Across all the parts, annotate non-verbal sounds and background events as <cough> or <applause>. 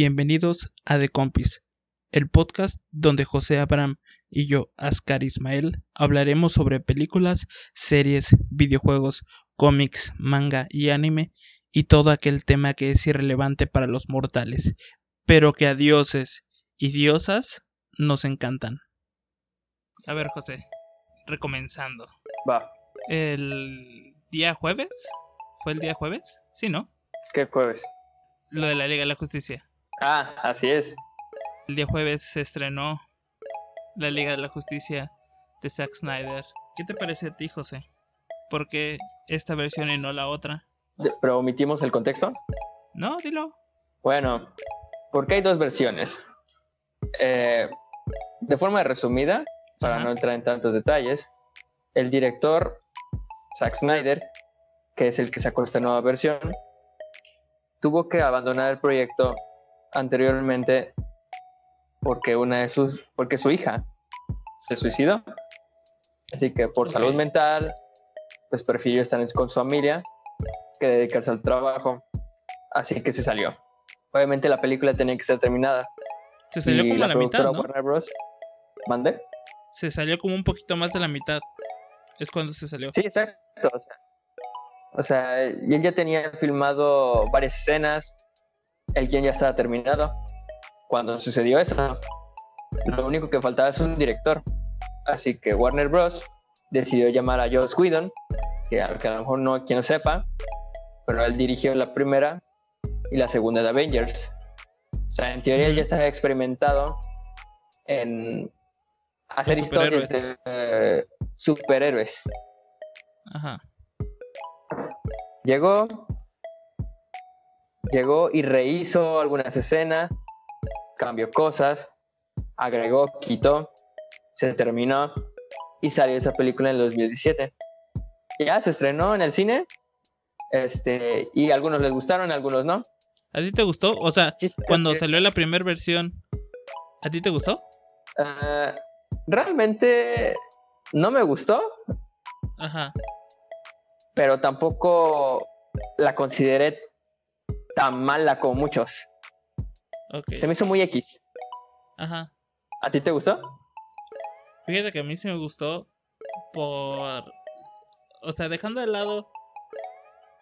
Bienvenidos a The Compis, el podcast donde José Abraham y yo, Ascar Ismael, hablaremos sobre películas, series, videojuegos, cómics, manga y anime y todo aquel tema que es irrelevante para los mortales, pero que a dioses y diosas nos encantan. A ver, José, recomenzando. Va. El día jueves, ¿fue el día jueves? Sí, ¿no? ¿Qué jueves? Lo de la Liga de la Justicia. Ah, así es. El día jueves se estrenó la Liga de la Justicia de Zack Snyder. ¿Qué te parece a ti, José? ¿Por qué esta versión y no la otra? ¿Pero omitimos el contexto? No, dilo. Bueno, porque hay dos versiones. Eh, de forma resumida, para Ajá. no entrar en tantos detalles, el director Zack Snyder, que es el que sacó esta nueva versión, tuvo que abandonar el proyecto anteriormente porque una de sus porque su hija se suicidó. Así que por salud mental, pues prefirió estar con su familia que dedicarse al trabajo. Así que se salió. Obviamente la película tenía que ser terminada. Se salió y como la mitad, productora ¿no? Warner Bros. ¿Mande? Se salió como un poquito más de la mitad. Es cuando se salió. Sí, exacto. O sea, o sea, y él ya tenía filmado varias escenas. El guion ya estaba terminado. Cuando sucedió eso, lo único que faltaba es un director. Así que Warner Bros. decidió llamar a Joss Whedon, que a, que a lo mejor no quien lo sepa, pero él dirigió la primera y la segunda de Avengers. O sea, en teoría él ya estaba experimentado en hacer historias de eh, superhéroes. Ajá. Llegó, llegó y rehizo algunas escenas, cambió cosas, agregó, quitó, se terminó y salió esa película en el 2017. Ya se estrenó en el cine, este, y a algunos les gustaron, a algunos no. ¿A ti te gustó? O sea, Chiste cuando que, salió la primera versión, ¿a ti te gustó? ah, realmente no me gustó, Ajá. pero tampoco la consideré tan mala como muchos. Se me hizo muy X. Ajá. ¿A ti te gustó? Fíjate que a mí sí me gustó por... O sea, dejando de lado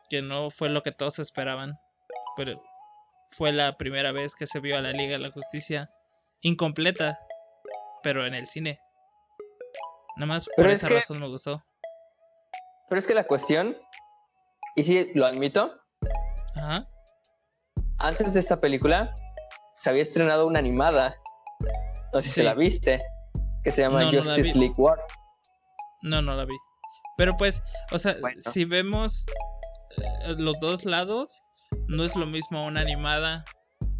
que no fue lo que todos esperaban, pero fue la primera vez que se vio a la Liga de la Justicia incompleta, pero en el cine. Nada más por es esa que- razón me gustó. Pero es que la cuestión, y sí lo admito, Ajá. Antes de esta película se había estrenado una animada. No sé si Sí. la viste, que se llama No, Justice. League War. No, no la vi. Pero pues, o sea, Bueno. si vemos eh, los dos lados, no es lo mismo una animada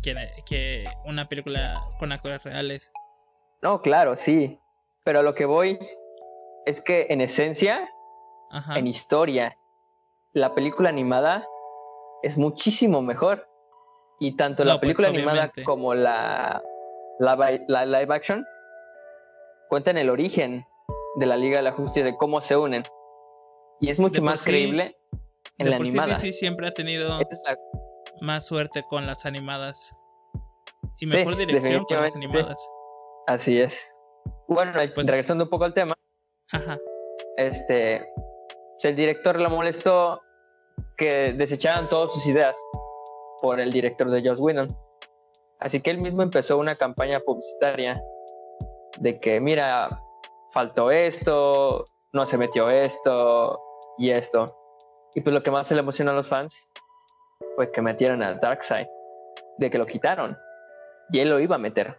que, que una película con actores reales. No, claro, sí. Pero a lo que voy es que en esencia, Ajá. en historia, la película animada es muchísimo mejor. Y tanto No, la pues, película animada como la, la, la live action cuentan el origen de la Liga de la Justicia, de cómo se unen. Y es mucho De más sí- creíble en de la por sí animada. DC siempre ha tenido es la- más suerte con las animadas. Y Sí, mejor dirección con las sí. animadas. Así es. Bueno, Pues- regresando un poco al tema, Ajá. este, el director le molestó que desecharan todas sus ideas por el director de Joss Whedon. Así que él mismo empezó una campaña publicitaria de que, mira, faltó esto, no se metió esto y esto. Y pues lo que más se le emocionó a los fans fue que metieron a Darkseid, de que lo quitaron. Y él lo iba a meter.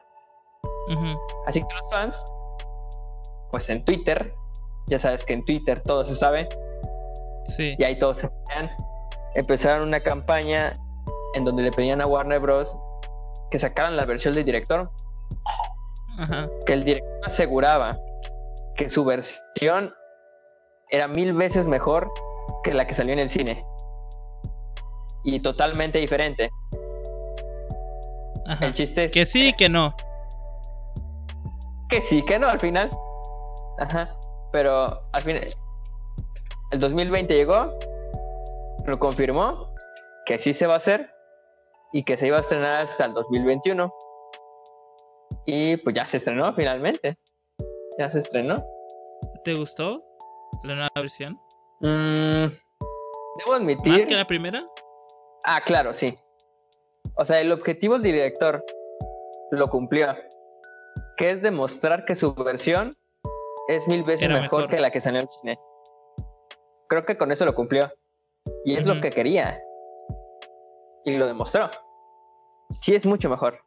Ujú. Así que los fans, pues en Twitter, ya sabes que en Twitter todo se sabe, Sí. y ahí todos se empezaron una campaña en donde le pedían a Warner Bros. que sacaran la versión del director, Ajá. que el director aseguraba que su versión era mil veces mejor que la que salió en el cine. Y totalmente diferente. Ajá. El chiste es Que sí y que no. que sí, que no al final. Ajá. Pero al final. El 2020 llegó. Lo confirmó. Que sí se va a hacer. Y que se iba a estrenar hasta el 2021. Y pues ya se estrenó finalmente. Ya se estrenó. ¿Te gustó la nueva versión? Mm, debo admitir. ¿Más que la primera? Ah, claro, sí. O sea, el objetivo del director lo cumplió. Que es demostrar que su versión es mil veces mejor, mejor. que la que salió en el cine. Creo que con eso lo cumplió. Y es lo que quería. Y lo demostró. Sí es mucho mejor.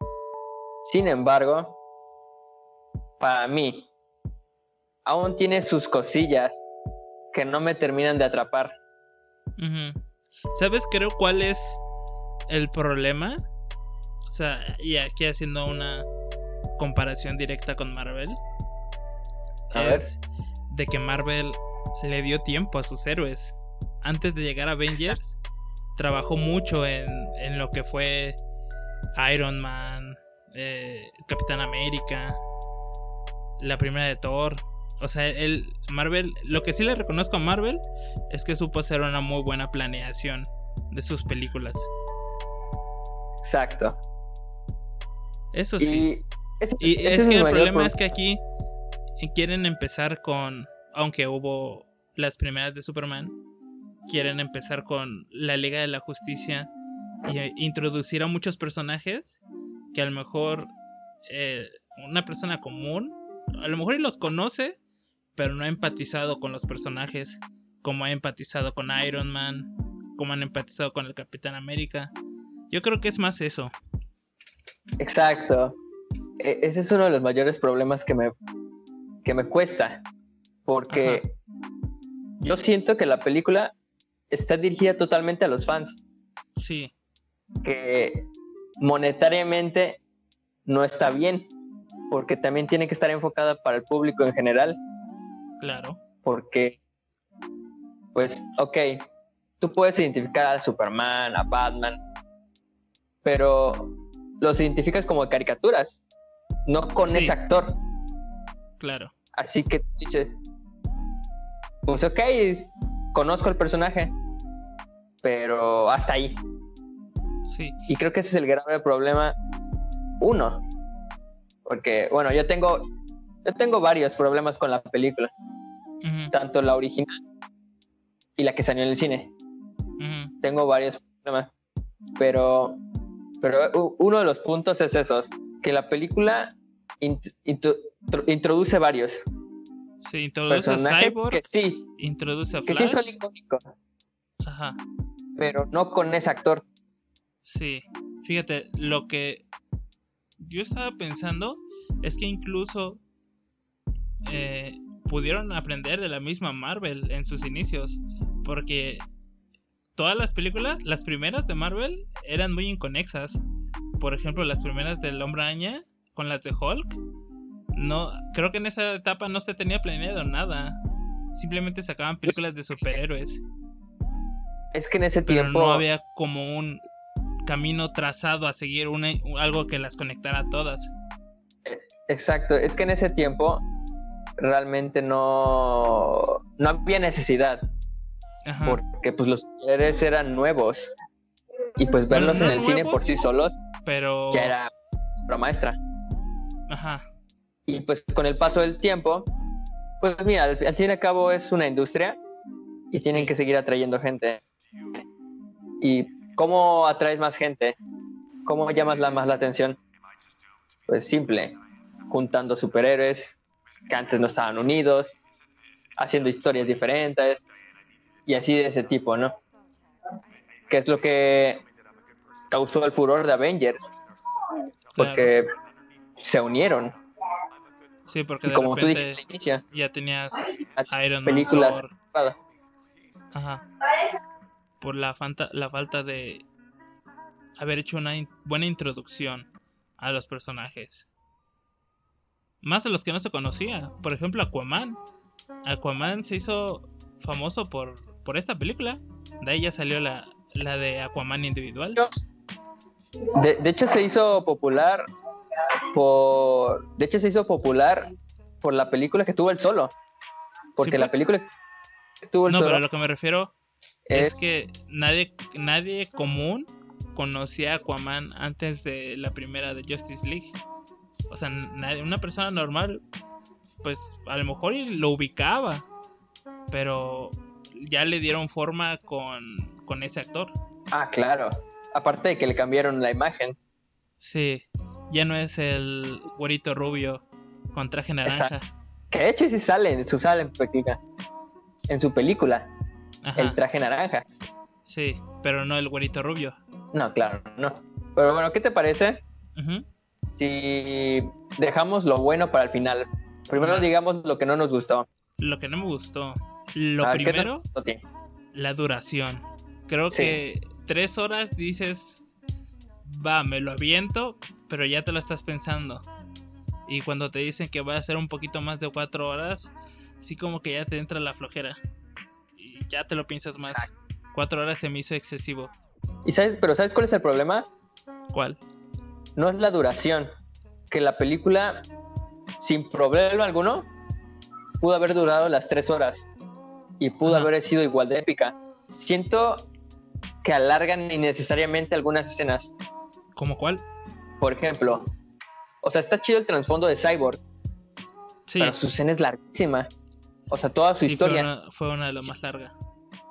Sin embargo, para mí, aún tiene sus cosillas que no me terminan de atrapar. ¿Sabes creo cuál es el problema? O sea, y aquí haciendo una comparación directa con Marvel. A ver. es de que Marvel le dio tiempo a sus héroes. Antes de llegar a Avengers, trabajó mucho en, en lo que fue Iron Man, eh, Capitán América, la primera de Thor. O sea, el Marvel, lo que sí le reconozco a Marvel es que supo hacer una muy buena planeación de sus películas. Exacto. Eso sí. Y, ese- Y ese es que el problema pro- es que aquí quieren empezar con, aunque hubo las primeras de Superman, quieren empezar con la Liga de la Justicia y eh, introducir a muchos personajes que a lo mejor eh, una persona común, a lo mejor y los conoce, pero no ha empatizado con los personajes, como ha empatizado con Iron Man, como han empatizado con el Capitán América. Yo creo que es más eso. Exacto. E- ese es uno de los mayores problemas que me, que me cuesta. Porque yo siento que la película está dirigida totalmente a los fans. Sí, Que monetariamente no está bien. Porque también tiene que estar enfocada para el público en general. claro. Porque, pues, ok, tú puedes identificar a Superman, a Batman, pero los identificas como caricaturas, no con Sí. ese actor. Claro. Así que tú dices, pues ok, conozco al personaje, pero hasta ahí. Sí. Y creo que ese es el grave problema uno. Porque, bueno, yo tengo, yo tengo varios problemas con la película, tanto la original y la que salió en el cine. tengo varios problemas. Pero, pero uno de los puntos es esos, que la película int- intro- tro- introduce varios Sí, introduce a Cyborg, que sí, introduce a que sí Flash. son icónicos, Ajá. pero no con ese actor. Sí. Fíjate, lo que yo estaba pensando es que incluso eh, pudieron aprender de la misma Marvel en sus inicios. Porque todas las películas, las primeras de Marvel, eran muy inconexas. Por ejemplo, las primeras del Hombre Araña con las de Hulk. No, creo que en esa etapa no se tenía planeado nada. Simplemente sacaban películas de superhéroes. Es que en ese pero tiempo, no había como un camino trazado a seguir una, algo que las conectara a todas. exacto, es que en ese tiempo realmente no, no había necesidad, Ajá. porque pues los superhéroes eran nuevos. Y pues Bueno, verlos no en el cine por sí solos Pero. ya era obra maestra. Ajá. Y pues con el paso del tiempo, pues mira, al, al fin y al cabo es una industria y tienen que seguir atrayendo gente. ¿Y cómo atraes más gente? ¿Cómo llamas la, más la atención? Pues simple, juntando superhéroes que antes no estaban unidos, haciendo historias diferentes y así de ese tipo, ¿no? Que es lo que causó el furor de Avengers, claro. porque se unieron. Sí, porque Y de como tú repente dijiste ya tenías a- Iron Man. películas. Thor, Claro. Ajá. Por la, falta la falta de haber hecho una in- buena introducción a los personajes. Más de los que no se conocía. Por ejemplo, Aquaman. Aquaman se hizo famoso por, por esta película. De ahí ya salió la, la de Aquaman individual. De, de hecho, se hizo popular por. De hecho, se hizo popular por la película que tuvo el solo. Porque Sí, la pues. película que tuvo el No, solo pero a lo que me refiero es, es. que nadie, nadie común conocía a Aquaman antes de la primera de Justice League. O sea, nadie- una persona normal, pues a lo mejor lo ubicaba, pero ya le dieron forma con, con ese actor. Ah, claro. Aparte de que le cambiaron la imagen. Sí, ya no es el güerito rubio con traje naranja. Que de hecho sí sale en su sale en película. En su película. Ajá, El traje naranja. sí, pero no el güerito rubio. No, claro, no. Pero bueno, ¿qué te parece Ujú. si dejamos lo bueno para el final? Primero digamos lo que no nos gustó. Lo que no me gustó. Lo A ver, ¿qué te primero, la duración. Creo Sí. que tres horas dices, va, me lo aviento, pero ya te lo estás pensando. Y cuando te dicen que va a ser un poquito más de cuatro horas, sí como que ya te entra la flojera. Y ya te lo piensas más. Cuatro horas se me hizo excesivo. ¿Y sabes, pero ¿sabes cuál es el problema? ¿Cuál? No es la duración. Que la película, sin problema alguno, pudo haber durado las tres horas. Y pudo Ajá. haber sido igual de épica. Siento que alargan innecesariamente algunas escenas. ¿Cómo cuál? Por ejemplo, o sea, está chido el trasfondo de Cyborg, Sí, pero su escena es larguísima. O sea, toda su sí, fue, historia. una, fue una de las más largas.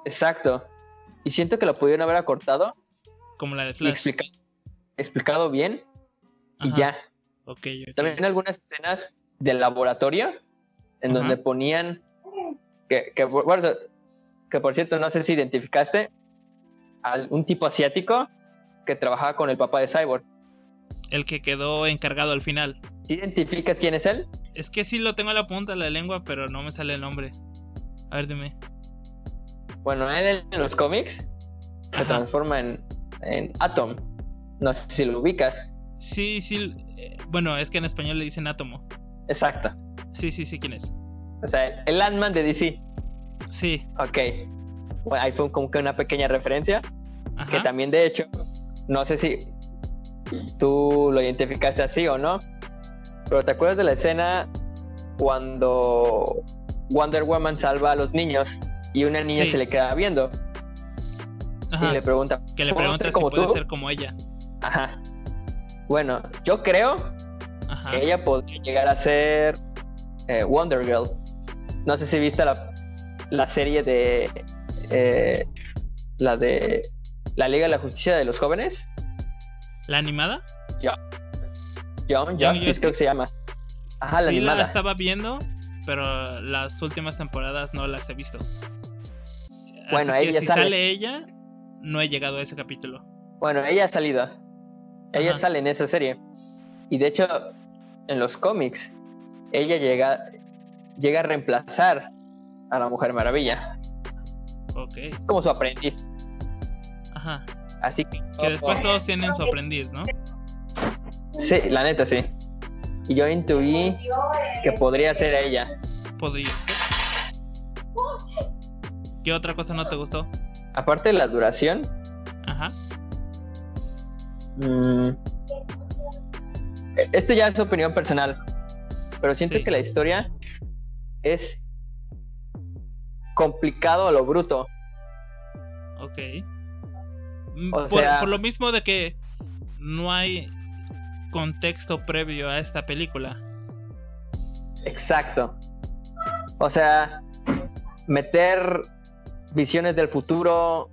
Exacto. Y siento que lo pudieron haber acortado Como la de Flash. explicado, explicado bien y ya. Ok, ok. También algunas escenas del laboratorio en Ajá. donde ponían que, que, bueno, que por cierto, no sé si identificaste a un tipo asiático que trabajaba con el papá de Cyborg. El que quedó encargado al final. ¿Sí ¿Identificas quién es él? Es que sí lo tengo a la punta de la lengua, pero no me sale el nombre. A ver, dime. Bueno, él en los cómics se transforma en, en Atom. No sé si lo ubicas. Sí, sí. eh, bueno, es que en español le dicen átomo. Exacto. Sí, sí, sí, ¿quién es? O sea, el Ant-Man de DC. Sí. Ok. Bueno, ahí fue como que una pequeña referencia. Que también, de hecho, no sé si tú lo identificaste así o no. Pero ¿te acuerdas de la escena cuando Wonder Woman salva a los niños y una niña Sí. se le queda viendo Ajá. y le pregunta, Que le ¿puedo pregunta si como puede tú? ser como ella. Ajá. Bueno, yo creo Ajá. que ella podría llegar a ser eh, Wonder Girl. No sé si viste la, la serie de eh, la de la Liga de la Justicia de los Jóvenes. ¿La animada? Young Young Justice creo que se llama. Ajá, la sí, la animada. estaba viendo, pero las últimas temporadas no las he visto. Así Bueno, que ella si sale. sale ella, no he llegado a ese capítulo. Bueno, ella ha salido. Ella Ajá. sale en esa serie. Y de hecho, en los cómics, ella llega, llega a reemplazar a la Mujer Maravilla. Ok. Como su aprendiz. Ajá. Así que. Que después todos tienen su aprendiz, ¿no? Sí, la neta sí. Y yo intuí que podría ser ella. Podría ser. ¿Qué otra cosa no te gustó? Aparte de la duración, Ajá. mm, esto ya es opinión personal, pero siento Sí. que la historia es complicado a lo bruto. Ok. Mm, por, sea- por lo mismo de que no hay contexto previo a esta película. Exacto. O sea, meter visiones del futuro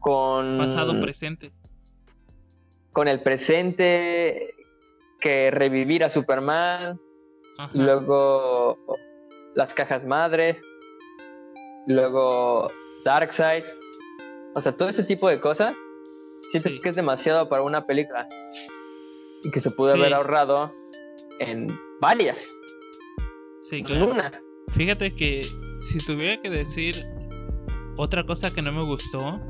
con Pasado, presente. con el presente, que revivir a Superman, Ajá. luego las cajas madre, luego Darkseid, o sea, todo ese tipo de cosas, siento Sí. que es demasiado para una película y que se pudo Sí. haber ahorrado en varias, Sí, en claro. una. Fíjate que si tuviera que decir otra cosa que no me gustó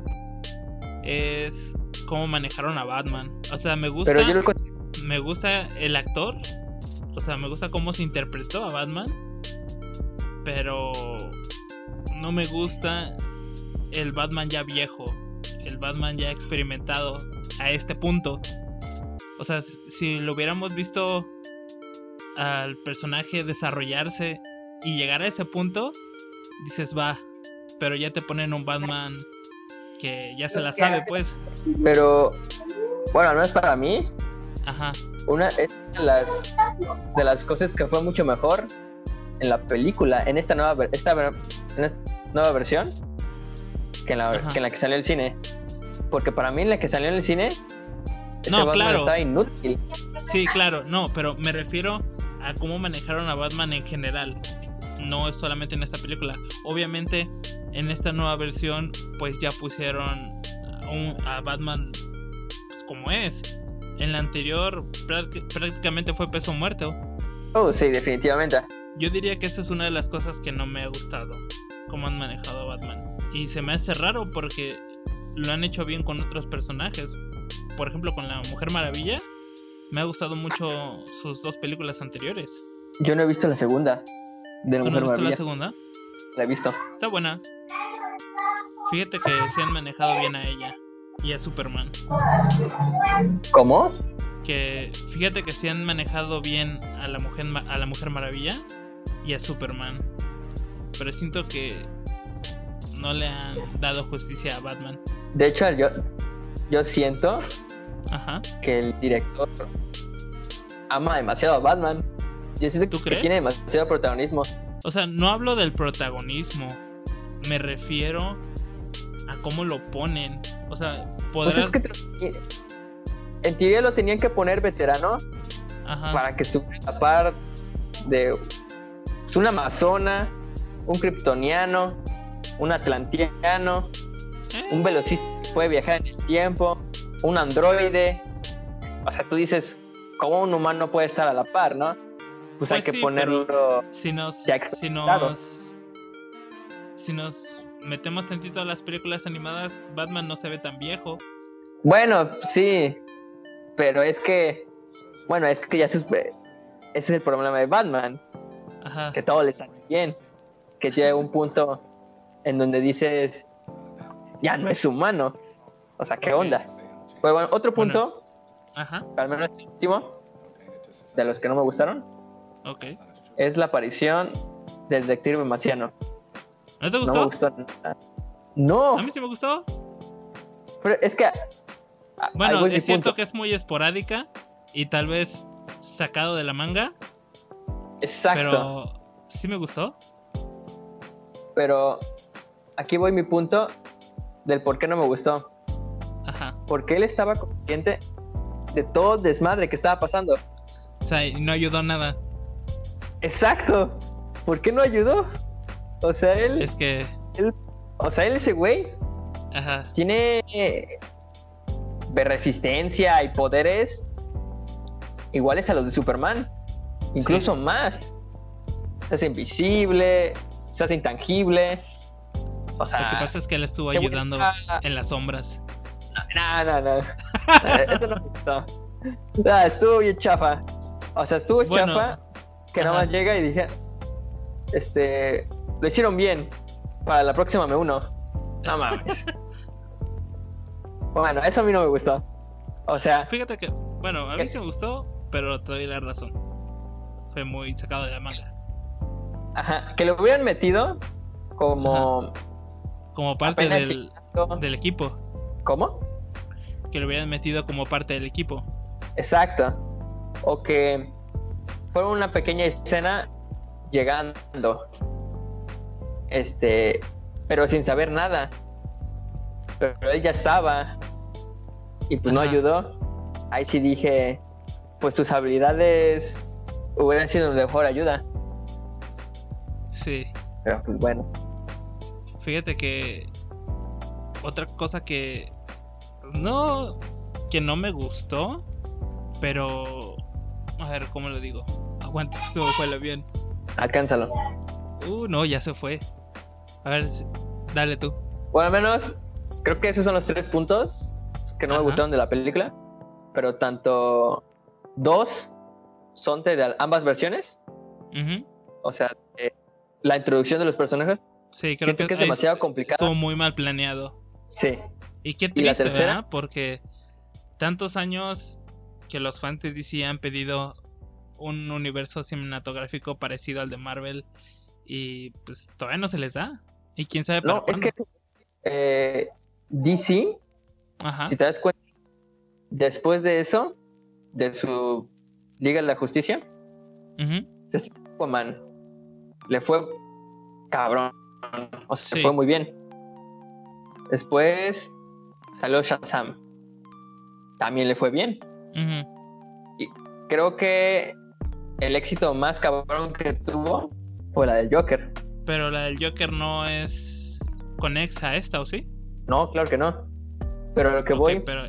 es cómo manejaron a Batman. O sea, me gusta, Pero yo lo me gusta el actor. O sea, me gusta cómo se interpretó a Batman. Pero no me gusta el Batman ya viejo. El Batman ya experimentado a este punto. O sea, si lo hubiéramos visto al personaje desarrollarse y llegar a ese punto, dices va. Pero ya te ponen un Batman que ya se la sabe, pues. Pero bueno, al menos para mí, Ajá. una es de las, de las cosas que fue mucho mejor en la película, en esta nueva, esta, en esta nueva versión, que en, la, que en la que salió el cine. Porque para mí en la que salió en el cine, No, Batman claro. estaba inútil. Sí, claro, no, pero me refiero a cómo manejaron a Batman en general. No es solamente en esta película. Obviamente, en esta nueva versión, pues ya pusieron a, un- a Batman pues, como es. En la anterior práct- prácticamente fue peso muerto. Oh, sí, definitivamente. Yo diría que esa es una de las cosas que no me ha gustado. Cómo han manejado a Batman. Y se me hace raro porque lo han hecho bien con otros personajes. Por ejemplo, con la Mujer Maravilla. Me ha gustado mucho sus dos películas anteriores. Yo no he visto la segunda de la ¿Tú no Mujer has visto la Maravilla. segunda? La he visto. Está buena. Fíjate que se han manejado bien a ella y a Superman. ¿Cómo? Que fíjate que se han manejado bien a la mujer a la Mujer Maravilla y a Superman. Pero siento que no le han dado justicia a Batman. De hecho, yo, yo siento Ajá. que el director ama demasiado a Batman. Yo siento ¿Tú que crees? tiene demasiado protagonismo. O sea, no hablo del protagonismo. Me refiero a cómo lo ponen. O sea, Pues podrás. es que te- en teoría lo tenían que poner veterano Ajá. para que estuviera a par de pues, una amazona, un kryptoniano, un atlantiano, un velocista que puede viajar en el tiempo, un androide. O sea, tú dices, ¿cómo un humano puede estar a la par, no? Pues, hay Pues que sí, ponerlo. Si nos, si nos metemos tantito a las películas animadas, Batman no se ve tan viejo. Bueno, sí, pero es que, bueno, es que ya se- ese es el problema de Batman, Ajá. que todo le sale bien, que llega un punto en donde dices, ya no es humano, o sea, ¿qué onda? Pero bueno, otro punto, Ajá. al menos el último, de los que no me gustaron, es la aparición del detective marciano. ¿No te No me gustó? gustó nada. No, A mí sí me gustó. pero es que... a- Bueno, es cierto punto. que es muy esporádica y tal vez sacado de la manga, Exacto. pero sí me gustó. Pero aquí voy mi punto del por qué no me gustó. Ajá. Porque él estaba consciente de todo desmadre que estaba pasando. O sea, no ayudó nada. Exacto. ¿Por qué no ayudó? O sea, él, Es que, o sea, él ese güey ajá. tiene eh, resistencia y poderes iguales a los de Superman. Incluso más. Se hace invisible, se hace intangible. O sea, Lo que pasa es que él estuvo ayudando está- en las sombras. No, no, no. Eso no me gustó. Ah, estuvo bien chafa. O sea, estuvo Bueno, chafa que nada más llega y dije, este, lo hicieron bien. Para la próxima me uno. No mames. <laughs> bueno, eso a mí no me gustó. O sea, Fíjate que, bueno, a mí ¿Qué? sí me gustó, pero te doy la razón. Fue muy sacado de la manga. ajá, que lo hubieran metido como Como parte del, del equipo. ¿Cómo? Que lo hubieran metido como parte del equipo. Exacto. O que fue una pequeña escena llegando. Este, pero sin saber nada. Pero él ya estaba. Y pues no ayudó. Ahí sí dije, pues tus habilidades hubieran sido mejor ayuda. Sí. Pero pues bueno. Fíjate que otra cosa que no que no me gustó, pero a ver cómo lo digo. Aguanta, que <laughs> se me fue el avión. Alcánzalo. Uh, no, ya se fue. A ver, dale tú. Bueno, al menos creo que esos son los tres puntos que no Ajá. me gustaron de la película. Pero tanto dos son de ambas versiones. O sea, eh, la introducción de los personajes. Sí, creo Siento que es ahí demasiado complicado. Estuvo muy mal planeado. Sí. Y qué ¿Y la triste, tercera? ¿verdad? Porque tantos años que los fans de DC han pedido un universo cinematográfico parecido al de Marvel y pues todavía no se les da. Y quién sabe para No, es que eh, DC, Ajá. si te das cuenta, después de eso, de su Liga de la Justicia, Ujú. se estrenó Aquaman. Le fue cabrón. O sea, Sí. se fue muy bien. Después salió Shazam. También le fue bien. Ujú. Creo que el éxito más cabrón que tuvo fue la del Joker. Pero la del Joker no es conexa a esta, ¿o sí? No, claro que no. Pero lo que voy pero...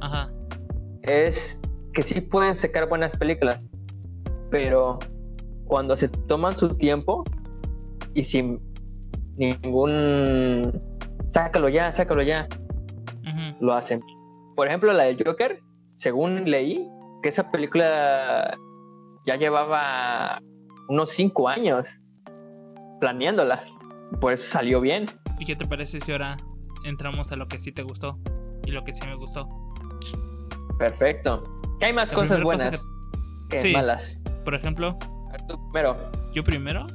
Ajá. es que sí pueden sacar buenas películas, pero cuando se toman su tiempo y sin ningún sácalo ya, sácalo ya, lo hacen. Por ejemplo, la de Joker, según leí, que esa película ya llevaba unos cinco años planeándola. Pues salió bien. ¿Y qué te parece si ahora entramos a lo que sí te gustó y lo que sí me gustó? Perfecto. Que hay más La cosas cosa buenas que, Sí. malas. Por ejemplo, tú primero. yo primero,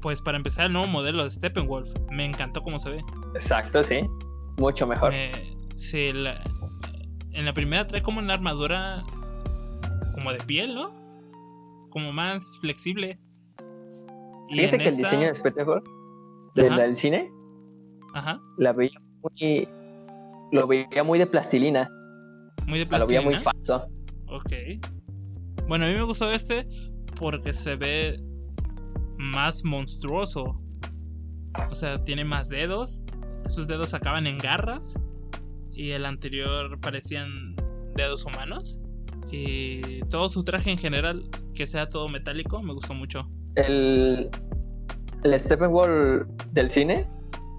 pues para empezar el nuevo modelo de Steppenwolf, me encantó cómo se ve. Exacto, sí. Mucho mejor. Me- sí, la- en la primera trae como una armadura como de piel, ¿no? Como más flexible. Y Fíjate que el diseño de Ajá. la del cine Ajá, la veía muy lo veía muy de plastilina, muy de o sea, lo veía muy plastilina. falso. Ok. Bueno, a mí me gustó este porque se ve más monstruoso. O sea, tiene más dedos. Sus dedos acaban en garras. Y el anterior parecían dedos humanos. Y todo su traje en general, que sea todo metálico, me gustó mucho. El el Steppenwolf del cine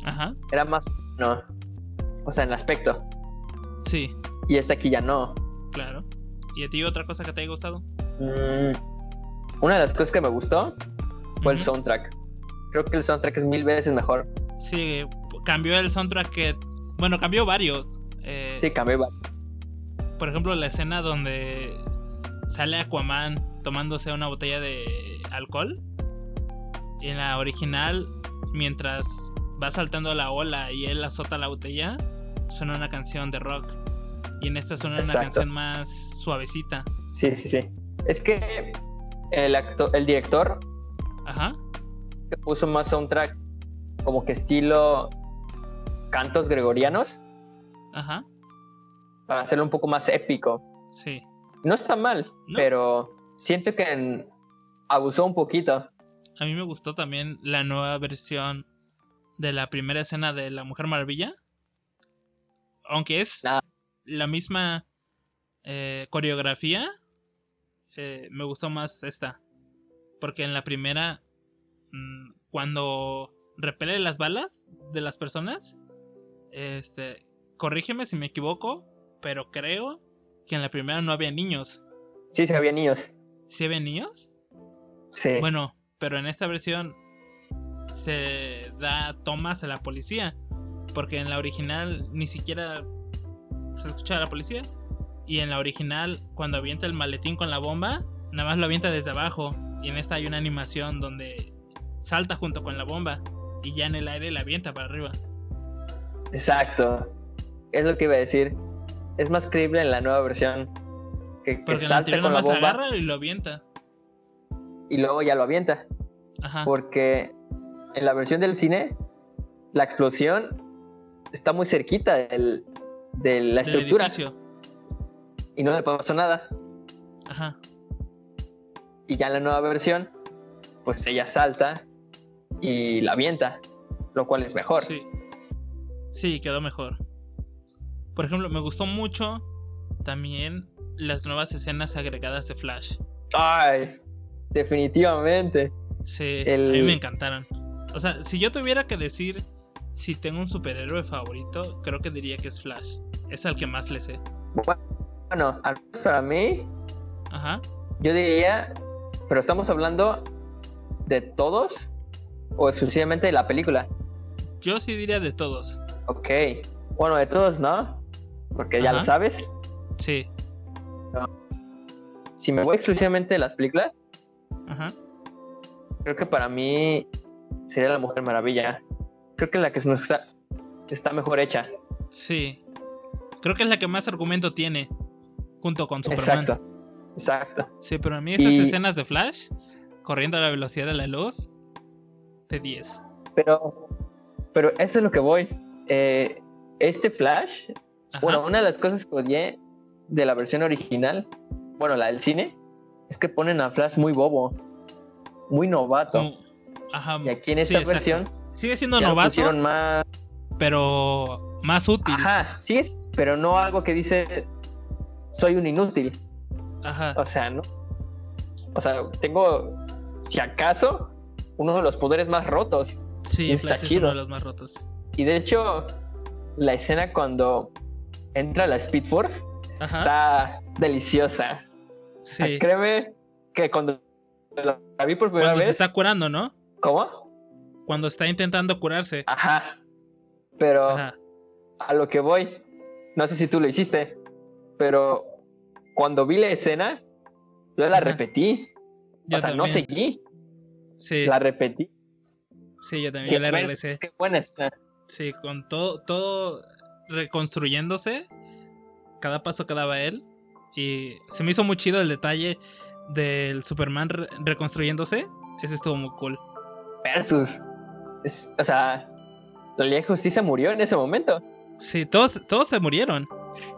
Ajá, era más no, o sea, en aspecto. sí, Y este aquí ya no. claro. ¿Y a ti otra cosa que te haya gustado? Mm, una de las cosas que me gustó fue el soundtrack. Creo que el soundtrack es mil veces mejor. Sí, cambió el soundtrack que... Bueno, cambió varios. Eh, Sí, cambié. va- por ejemplo, la escena donde sale Aquaman tomándose una botella de alcohol. En la original, mientras va saltando la ola y él azota la botella, suena una canción de rock. Y en esta suena una canción más suavecita. Sí, sí, sí. Es que el actor, el director Ajá. que puso más soundtrack como que estilo cantos gregorianos Ajá. para hacerlo un poco más épico. Sí. No está mal, No. pero siento que en- abusó un poquito. A mí me gustó también la nueva versión de la primera escena de La Mujer Maravilla. Aunque es la misma eh, coreografía, eh, me gustó más esta. Porque en la primera, mm, cuando repele las balas de las personas, este, corrígeme si me equivoco, pero creo que en la primera no había niños. Sí, se había niños. ¿Sí había niños? Sí. Bueno, pero en esta versión se da tomas a la policía. Porque en la original ni siquiera se escucha a la policía. Y en la original, cuando avienta el maletín con la bomba, nada más lo avienta desde abajo. Y en esta hay una animación donde salta junto con la bomba. Y ya en el aire la avienta para arriba. Exacto. Es lo que iba a decir. Es más creíble en la nueva versión. Que, que Porque en la salta con la bomba agarra y lo avienta. y luego ya lo avienta. Ajá. Porque en la versión del cine, la explosión está muy cerquita del- de la Del estructura edificio. y no le pasó nada. Ajá. Y ya en la nueva versión, pues ella salta y la avienta, lo cual es mejor. Sí. Sí, quedó mejor. Por ejemplo, me gustó mucho también las nuevas escenas agregadas de Flash. Ay, definitivamente. Sí, El- a mí me encantaron. O sea, si yo tuviera que decir si tengo un superhéroe favorito, creo que diría que es Flash. Es al que más le sé. Bueno, al menos para mí, Ajá. yo diría, pero estamos hablando de todos o exclusivamente de la película. Yo sí diría de todos. Ok. Bueno, de todos, ¿no? Porque ya lo sabes. Sí. Si me voy exclusivamente de las películas, Ajá. creo que para mí sería La Mujer Maravilla. Creo que la que está, está mejor hecha. Sí. Creo que es la que más argumento tiene. Junto con Superman. Exacto. Exacto. Sí, pero a mí esas Y- escenas de Flash, corriendo a la velocidad de la luz, de 10. Pero, pero eso es lo que voy. Eh, este Flash, Ajá. bueno, una de las cosas que odié de la versión original, bueno, la del cine, es que ponen a Flash muy bobo, muy novato. Como- Ajá. Y aquí en esta versión Sigue siendo novato, pusieron más. pero más útil. Ajá, sí es, pero no algo que dice soy un inútil. Ajá. O sea, no. O sea, tengo, si acaso, uno de los poderes más rotos. Sí, está Flash es chido. uno de los más rotos. Y de hecho, la escena cuando entra la Speed Force Ajá. está deliciosa. Sí. Créeme que cuando la vi por primera Cuando se vez. está curando, ¿no? ¿Cómo? Cuando está intentando curarse. Ajá. Pero Ajá. a lo que voy, no sé si tú lo hiciste, pero cuando vi la escena, yo la repetí. Yo o sea, no seguí, Sí, la repetí. sí, yo también. Sí, Yo la regresé. Qué buena escena. Sí, con todo, todo reconstruyéndose, cada paso que daba él. Y se me hizo muy chido el detalle del Superman re- reconstruyéndose. Ese estuvo muy cool. Versus. Es- o sea, la Liga de Justicia murió en ese momento. Sí, todos, todos se murieron.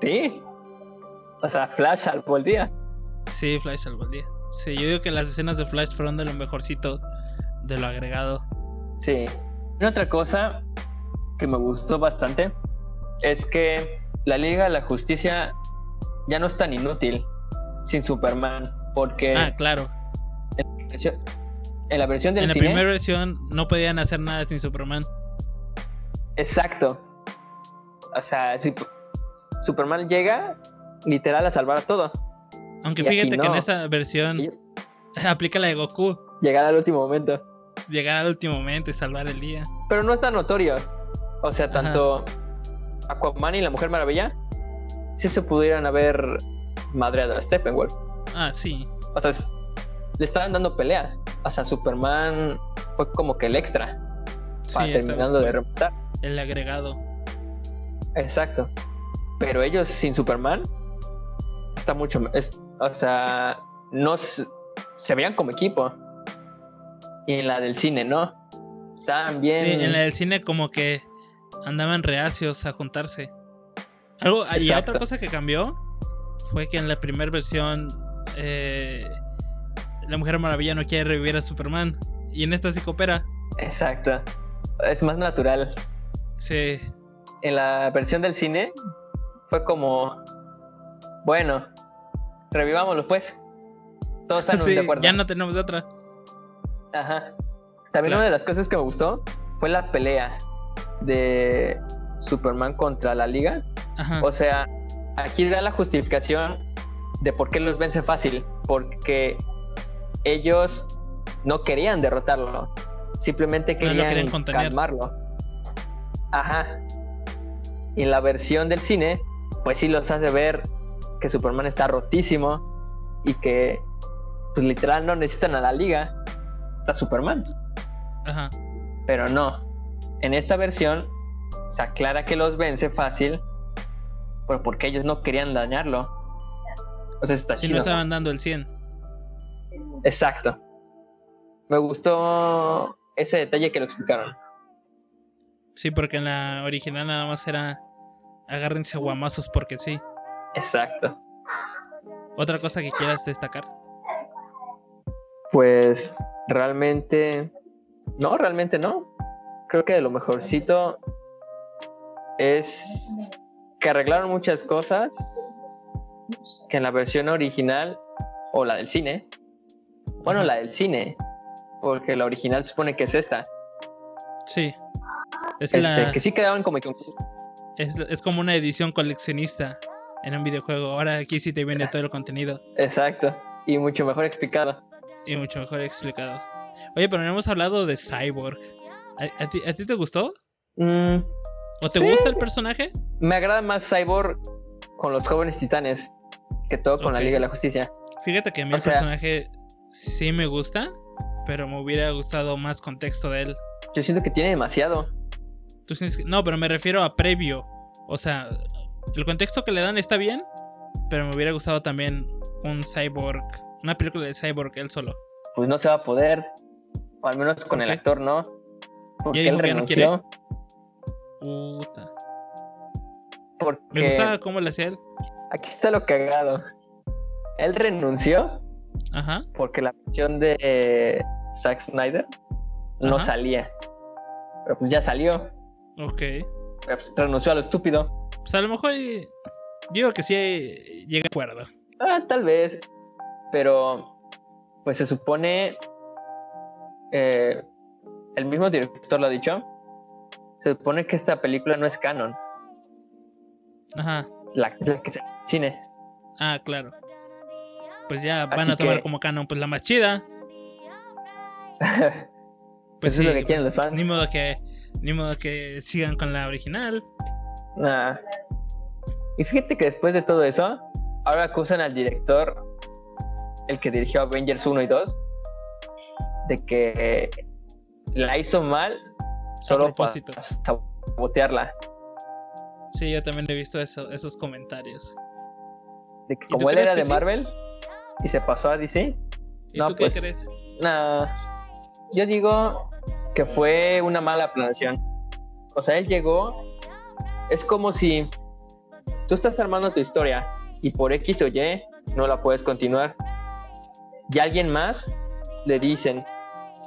Sí. O sea, Flash salvó el día. Sí, Flash salvó el día. Sí, yo digo que las escenas de Flash fueron de lo mejorcito de lo agregado. Sí. Y otra cosa que me gustó bastante es que la Liga de la Justicia ya no es tan inútil sin Superman. Porque Ah, claro. en, la versión, en la versión del En la cine. primera versión no podían hacer nada sin Superman. Exacto. O sea, si Superman llega literal a salvar a todo. Aunque Y fíjate que en esta versión Y- <laughs> aplica la de Goku. Llegar al último momento. Llegar al último momento y salvar el día. Pero no es tan notorio. O sea, Ajá. tanto Aquaman y la Mujer Maravilla sí se pudieran haber madreado a Steppenwolf. Ah, sí. O sea, es- le estaban dando pelea. O sea, Superman fue como que el extra Sí, para terminando de fue rematar. el agregado. Exacto. Pero ellos sin Superman está mucho. es- o sea, no se, se veían como equipo. Y en la del cine, ¿no? Estaban bien. Sí, en la del cine como que andaban reacios a juntarse. Algo, y Exacto. otra cosa que cambió fue que en la primera versión eh, la Mujer Maravilla no quiere revivir a Superman. Y en esta sí coopera. Exacto. Es más natural. Sí, En la versión del cine fue como. Bueno, revivámoslo pues. Todos están <laughs> sí, de acuerdo. ya no tenemos otra. Ajá. También Claro. una de las cosas que me gustó fue la pelea de Superman contra la Liga. Ajá. O sea, aquí da la justificación de por qué los vence fácil. Porque ellos no querían derrotarlo. Simplemente No querían, contener. calmarlo. Ajá. Y en la versión del cine, pues sí los hace ver que Superman está rotísimo y que, pues literal, no necesitan a la liga. Está Superman. Ajá. Pero no. En esta versión se aclara que los vence fácil, pero porque ellos no querían dañarlo. O sea, está Si chido. no estaban dando el 100. Exacto. Me gustó ese detalle que lo explicaron. Sí, porque en la original nada más era agárrense guamazos porque sí. Exacto. Otra cosa que quieras destacar. Pues realmente. No, realmente no. Creo que de lo mejorcito es que arreglaron muchas cosas que en la versión original o la del cine. Bueno, la del cine, porque la original supone que es esta. Sí. Es, Este, la- Que sí quedaban como es, es como una edición coleccionista en un videojuego. Ahora aquí sí te viene todo el contenido Exacto. Y mucho mejor explicado. y mucho mejor explicado. Oye, pero no hemos hablado de Cyborg. ¿A, a ti, a ti te gustó? Mm, ¿O te Sí. gusta el personaje? me agrada más Cyborg con los jóvenes titanes que todo con la. Liga de la Justicia. Fíjate que a mí O el sea- personaje sí me gusta, pero me hubiera gustado más contexto de él. Yo siento que tiene demasiado. Tú sientes que- No, pero me refiero a previo. O sea, el contexto que le dan está bien, pero me hubiera gustado también un cyborg, una película de cyborg él solo. Pues no se va a poder, o al menos con ¿Por el qué? actor, ¿no? Porque dijo él que ya no renunció. Puta. Porque Me gustaba cómo le hacía él. aquí está lo cagado. Él renunció Ajá. porque la versión de eh, Zack Snyder no Ajá. salía. Pero pues ya salió. Ok. Pero, pues, renunció a lo estúpido. Pues a lo mejor eh, digo que sí eh, llega a acuerdo. Ah, tal vez. Pero, pues se supone. eh, el mismo director lo ha dicho. Se supone que esta película no es canon. Ajá. La, la que se cine. Ah, claro. Pues ya van Así a tomar que- como canon pues la más chida. <laughs> Pues Eso es lo sí, que quieren pues, los fans. Ni modo que ni modo que sigan con la original. Nah. Y fíjate que después de todo eso, ahora acusan al director, el que dirigió Avengers 1 y 2, de que la hizo mal solo para sabotearla. Sí, yo también he visto eso, esos comentarios. De que ¿Y tú como él era de sí? Marvel y se pasó a DC, ¿Y No, tú qué pues, crees? nah. Yo digo que fue una mala planeación. O sea, él llegó. Es como si tú estás armando tu historia y por X o Y no la puedes continuar. Y a alguien más le dicen,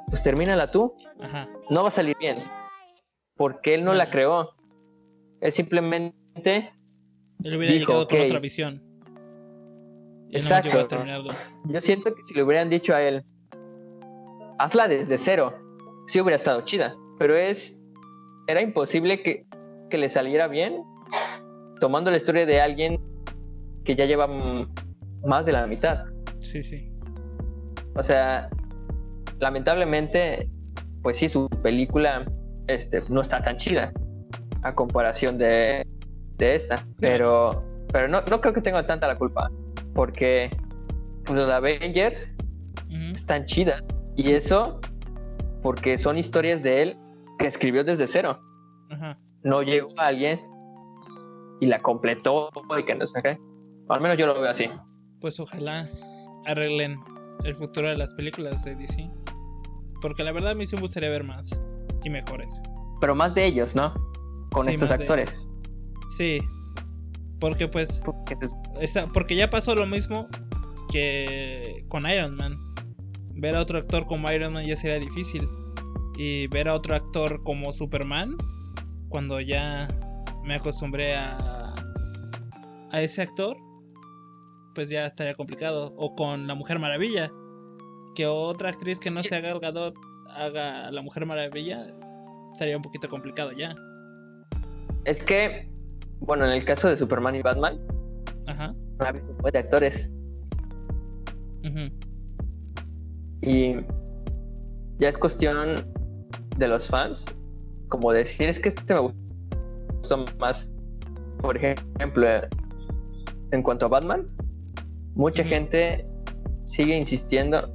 pues termínala tú, Ajá. no va a salir bien. Porque él no la creó. Él simplemente, Él hubiera Dijo, llegado con otra visión. No Exacto. a yo siento que si le hubieran dicho a él, hazla desde cero, sí hubiera estado chida. Pero es, era imposible que, que le saliera bien tomando la historia de alguien que ya lleva más de la mitad. Sí, sí. O sea, lamentablemente, pues sí, su película este, no está tan chida a comparación de, de esta. Pero, pero no, no creo que tenga tanta la culpa. Porque pues, los Avengers están chidas. Y eso porque son historias de él que escribió desde cero. Ajá. No llegó a alguien y la completó y que no sé qué. Al menos yo lo veo así. Pues ojalá arreglen el futuro de las películas de DC. Porque la verdad a mí sí me gustaría ver más y mejores. Pero más de ellos, ¿no? Con Sí, estos actores. Sí. Porque pues Porque pues, Está, porque ya pasó lo mismo que con Iron Man. Ver a otro actor como Iron Man ya sería difícil. Y ver a otro actor como Superman, cuando ya me acostumbré a, a ese actor, pues ya estaría complicado. O con la Mujer Maravilla, que otra actriz que no sea Gal Gadot haga la Mujer Maravilla, estaría un poquito complicado ya. Es que, bueno, en el caso de Superman y Batman, Ajá. no ha habido de actores. Y ya es cuestión de los fans, como decir, es que este me gustó más. Por ejemplo, en cuanto a Batman, mucha gente sigue insistiendo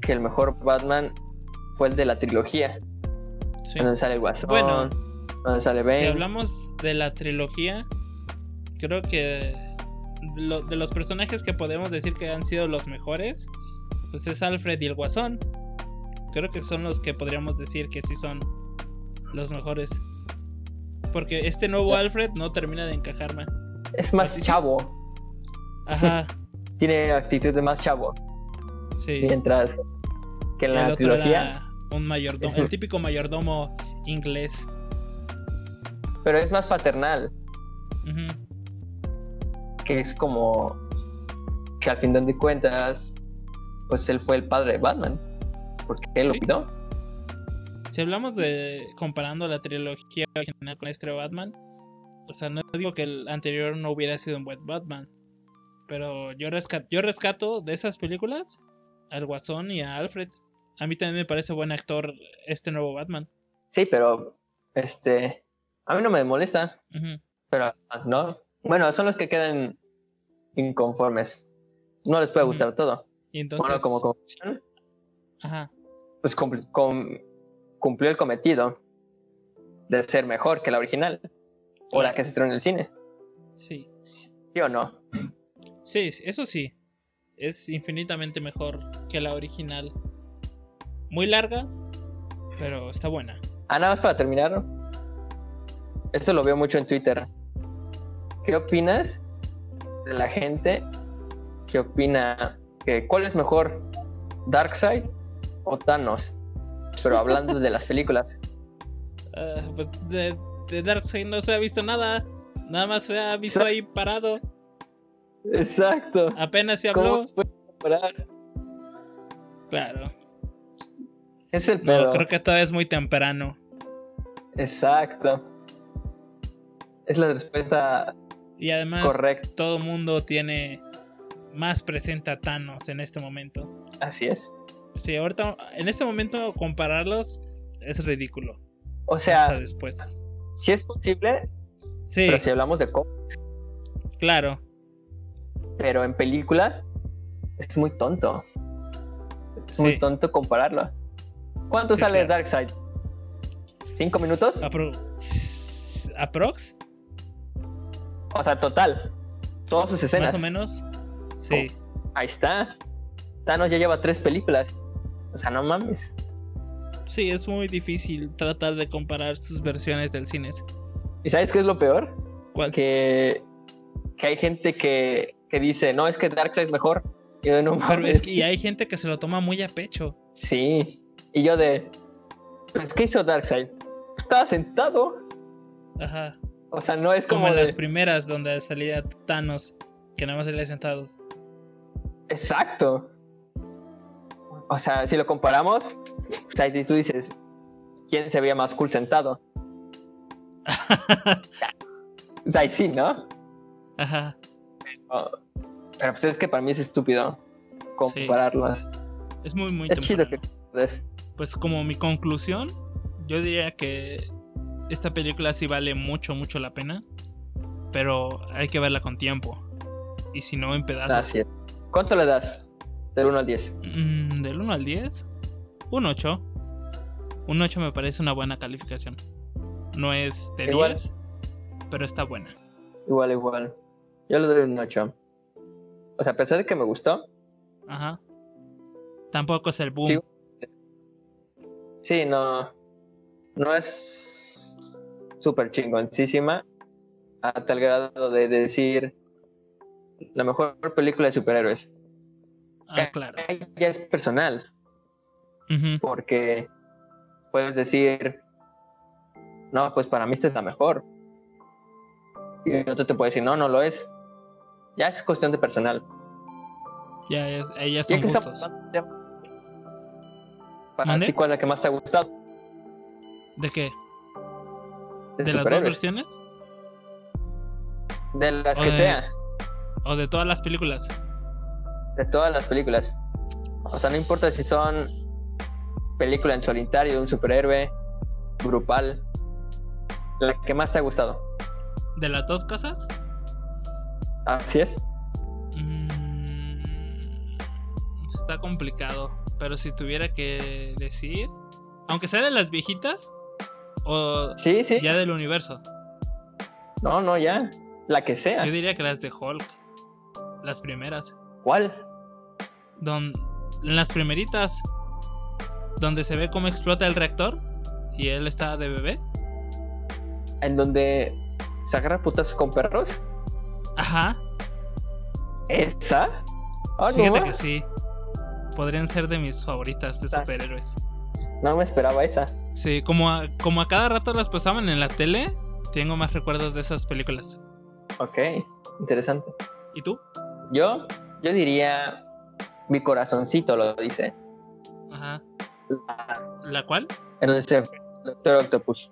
que el mejor Batman fue el de la trilogía, sí. donde sale Guasón, Bueno, donde sale Bane. Si hablamos de la trilogía, creo que lo- de los personajes que podemos decir que han sido los mejores, pues es Alfred y el Guasón. Creo que son los que podríamos decir que sí son los mejores. Porque este nuevo. Alfred no termina de encajarme. Es más Así sí. chavo, Ajá, <laughs> tiene actitud de más chavo, sí. mientras que en el la trilogía, un mayordomo, es- el típico mayordomo inglés. pero es más paternal. Ujú, que es como que al final de cuentas, pues él fue el padre de Batman, porque él Sí. lo cuidó. Si hablamos de comparando la trilogía original con este Batman, o sea, no digo que el anterior no hubiera sido un buen Batman, pero yo, resca- yo rescato de esas películas al Guasón y a Alfred. A mí también me parece buen actor este nuevo Batman. Sí, pero este, a mí no me molesta, pero a los fans no. Bueno, son los que quedan inconformes. No les puede gustar todo. Y entonces, bueno, como conclusión, ajá, pues cumpl- com- cumplió el cometido de ser mejor que la original o la que se estrenó en el cine. Sí. ¿Sí o no? Sí, eso sí. Es infinitamente mejor que la original. Muy larga, pero está buena. Ah, nada más para terminar. Esto lo veo mucho en Twitter. ¿Qué opinas de la gente que opina que cuál es mejor, Darkseid o Thanos? Pero hablando de las películas. <laughs> Ah, pues de, de Darkseid no se ha visto nada. Nada más se ha visto ahí parado. Exacto. Apenas se ¿Cómo habló. se puede comparar? Claro. Es el No, pedo. creo que todavía es muy temprano. Exacto. Es la respuesta Y además, correcta. todo mundo tiene más presente a Thanos en este momento. Así es. Sí, ahorita, en este momento compararlos es ridículo. O Hasta sea, después. si es posible, Sí, pero si hablamos de cómics, claro. pero en películas es muy tonto. Es Sí. muy tonto compararlo. ¿Cuánto Sí, sale claro. Darkseid? ¿Cinco minutos? Apro- ¿Aprox? O sea, total. Todas sus escenas. Más o menos. Sí. Ahí está. Thanos ya lleva tres películas. O sea, no mames. Sí, es muy difícil tratar de comparar sus versiones del cine. ¿Y sabes qué es lo peor? ¿Cuál? Que, que hay gente que, que dice, no, es que Darkseid es mejor. Y yo, no Pero es que y hay gente que se lo toma muy a pecho. Sí. Y yo de, pues, ¿qué hizo Darkseid? Estaba sentado. Ajá. O sea, no es Como, como, en de- las primeras donde salía Thanos, que nada más salía sentados. Exacto. O sea, si lo comparamos, o sea, si tú dices, ¿quién se veía más cool sentado? <laughs> O sea, sí, ¿no? Ajá. Pero pues es que para mí es estúpido compararlos. Es muy, muy es chido que es- Pues como mi conclusión, yo diría que esta película sí vale mucho, mucho la pena. Pero hay que verla con tiempo. Y si no, en pedazos. ¿Cuánto le das? Del 1 al 10. Mm, del 1 al 10, un 8. Un 8 me parece una buena calificación. No es de Igual. 10, pero está buena. Igual, igual. Yo le doy un 8. O sea, a pesar de que me gustó, Ajá. Tampoco es el boom. Sí. sí, no. No es súper chingoncísima. A tal grado de decir la mejor película de superhéroes. Ah, claro. Ya es personal. Porque puedes decir, no, pues para mí esta es la mejor. Y otro te puede decir, no, no lo es. Ya es cuestión de personal. Ya, ya Ya son gustos. Para ti, ¿cuál es la que más te ha gustado? ¿De qué? De, ¿De las dos versiones? De las O que de- sea, ¿O de todas las películas? de todas las películas. O sea, no importa si son película en solitario de un superhéroe, grupal. La que más te ha gustado. ¿De las dos casas? Así es. Mm, está complicado. Pero si tuviera que decir. Aunque sea de las viejitas. O Sí, sí. ya del universo. No, no, ya. La que sea. Yo diría que las de Hulk. Las primeras. ¿Cuál? Don, en las primeritas. Donde se ve cómo explota el reactor. Y él está de bebé. en donde se agarra putas con perros. Ajá. ¿Esa? Ah, Fíjate no, que sí. Podrían ser de mis favoritas de Ah. superhéroes. no me esperaba esa. Sí, como a, como a cada rato las pasaban en la tele, tengo más recuerdos de esas películas. Ok, interesante. ¿Y tú? Yo, yo diría mi corazoncito lo dice. Ajá. La- ¿La cuál? se Doctor Octopus.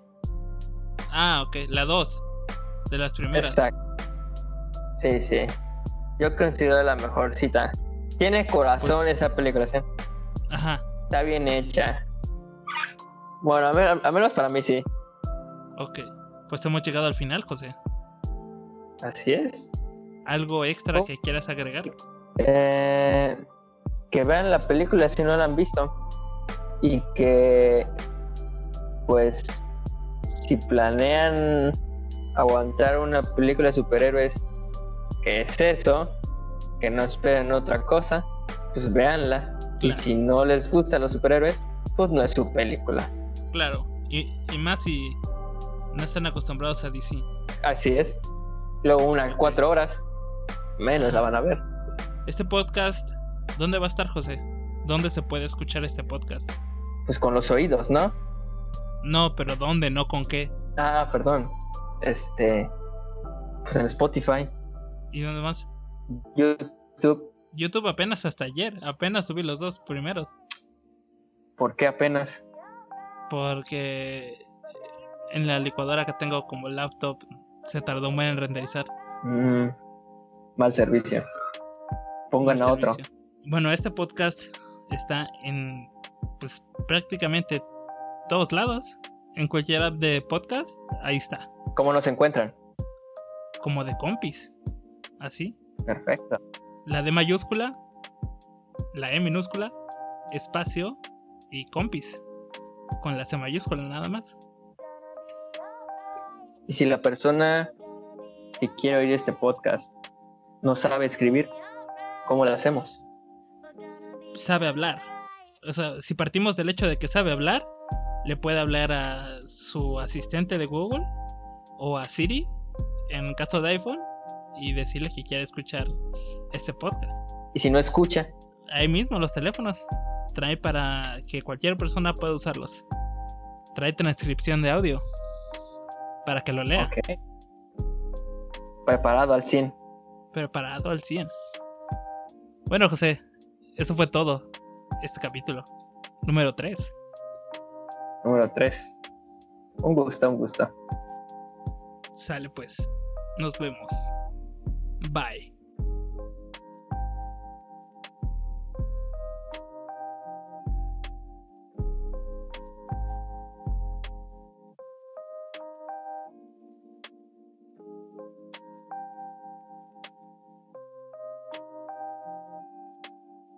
Ah, ok, la 2. De las primeras. Exacto. Sí, sí. Yo considero la mejor cita. Tiene corazón Pues- esa película, ¿sí? Ajá, Está bien hecha. Bueno, a, ver, a menos para mí sí. ok. Pues hemos llegado al final, José. Así es. ¿Algo extra Oh. que quieras agregar? Eh, que vean la película si no la han visto. Y que, pues, si planean aguantar una película de superhéroes que es eso, que no esperen otra cosa, pues véanla. Y Claro. si no les gustan los superhéroes, pues no es su película. Claro, y, y más si no están acostumbrados a DC. Así es. Luego una cuatro horas, menos la van a ver. Este podcast, ¿dónde va a estar, José? ¿Dónde se puede escuchar este podcast? Pues con los oídos, ¿no? No, pero ¿dónde? No con qué. Ah, perdón. Este. Pues en Spotify, ¿Y dónde más? YouTube. YouTube apenas hasta ayer, apenas subí los dos primeros. ¿Por qué apenas? Porque en la licuadora que tengo como laptop se tardó un buen en renderizar. Mm, mal servicio. Pongan a otro. Bueno, este podcast está en pues prácticamente todos lados. En cualquier app de podcast, ahí está. ¿Cómo nos encuentran? Como de compis. Así. Perfecto. La D mayúscula, la E minúscula, espacio y compis. Con la C mayúscula nada más. Y si la persona que quiere oír este podcast no sabe escribir, ¿cómo lo hacemos? Sabe hablar. O sea, si partimos del hecho de que sabe hablar, le puede hablar a su asistente de Google o a Siri, en caso de iPhone, y decirle que quiere escuchar este podcast. Y si no escucha, Ahí mismo los teléfonos trae para que cualquier persona pueda usarlos. Trae transcripción de audio para que lo lea. Preparado al 100. Preparado al 100. Bueno, José, eso fue todo. Este capítulo. Número 3. Número 3. Un gusto, un gusto. Sale pues. Nos vemos. Bye.